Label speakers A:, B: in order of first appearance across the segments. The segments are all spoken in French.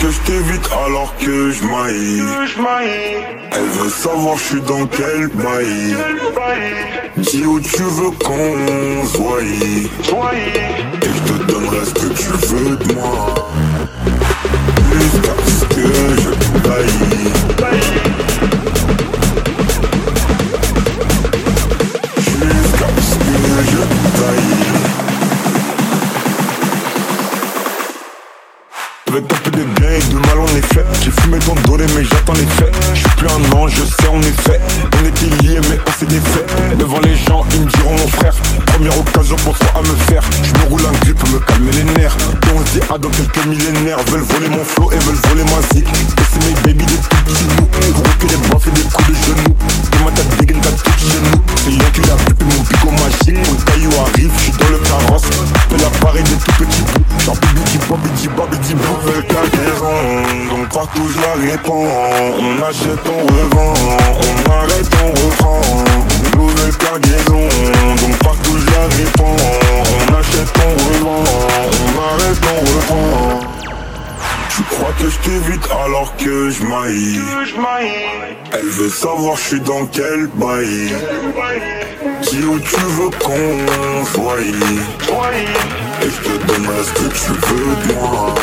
A: que je t'évite alors que je maille. Elle veut savoir je suis dans quel bail. Dis où tu veux qu'on soit Et je te donnerai ce que tu veux de moi J'avais tapé des biens et de mal en effet J'ai fumé ton donné mais j'attends les faits. Je suis plus un ange, je sais en effet On était liés mais on s'est défait Devant les gens ils me diront mon frère Première occasion pour toi à me faire. Je me roule un grip pour me calmer les nerfs. Et on se dit ah dans quelques millénaires Veulent voler mon flow et veulent voler ma zik. Et c'est mes baby des tout petits loups Gros que des baffes et des coups donc partout je la réponds. On achète, on revend, on arrête, on reprend. Nouvelle cargaison, donc. Partout je la réponds. On achète, on revend, on arrête, on reprend. Tu crois que je t'évite alors que je maille? Elle veut savoir je suis dans quel bail. Dis où tu veux qu'on soit Et je te donnerai ce que tu veux de moi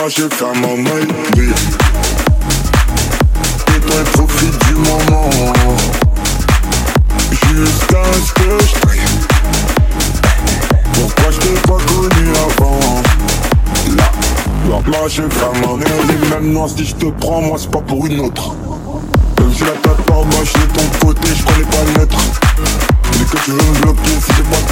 A: moi je ferme mon. Et toi profite du moment. Jusqu'à ce que je taille Pourquoi je t'ai pas connu avant? Là moi je ferme mon œil Même noir si je te prends moi c'est pas pour une autre. Même si la tête par moi je suis de ton côté je connais pas neutre Dès que tu veux me bloquer si j'ai pas